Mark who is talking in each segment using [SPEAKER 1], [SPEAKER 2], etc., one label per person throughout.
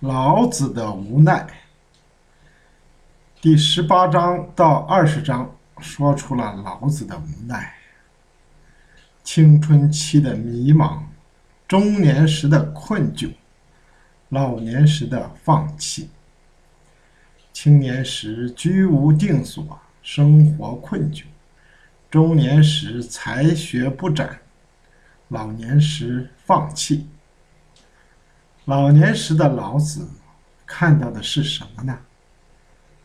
[SPEAKER 1] 老子的无奈，第十八章到二十章说出了老子的无奈：青春期的迷茫，中年时的困窘，老年时的放弃。青年时居无定所，生活困窘；中年时才学不展，老年时放弃。老年时的老子看到的是什么呢？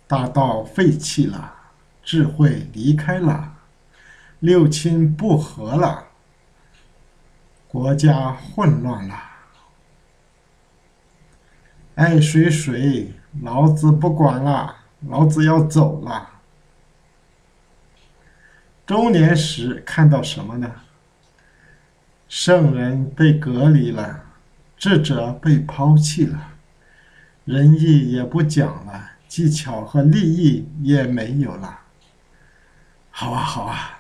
[SPEAKER 1] 大道废弃了，智慧离开了，六亲不和了，国家混乱了。爱谁谁，老子不管了，老子要走了。中年时看到什么呢？圣人被隔离了。智者被抛弃了，仁义也不讲了，技巧和利益也没有了。好啊，好啊，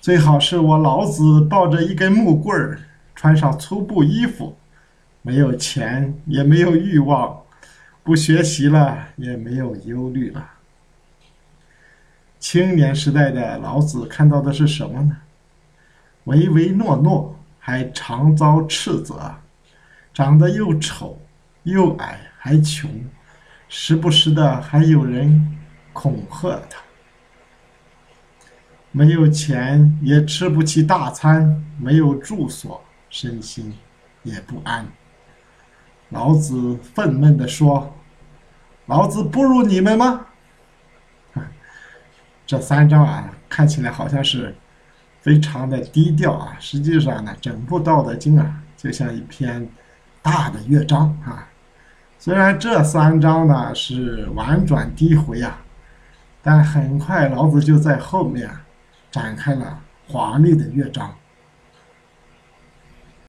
[SPEAKER 1] 最好是我老子抱着一根木棍儿，穿上粗布衣服，没有钱，也没有欲望，不学习了，也没有忧虑了。青年时代的老子看到的是什么呢？唯唯诺诺，还常遭斥责。长得又丑又矮还穷，时不时的还有人恐吓他。没有钱也吃不起大餐，没有住所，身心也不安。老子愤懑地说：“老子不如你们吗？” 这三章啊，看起来好像是非常的低调啊，实际上呢，整部《道德经》啊，就像一篇。大的乐章啊，虽然这三章呢是婉转低回啊，但很快老子就在后面展开了华丽的乐章。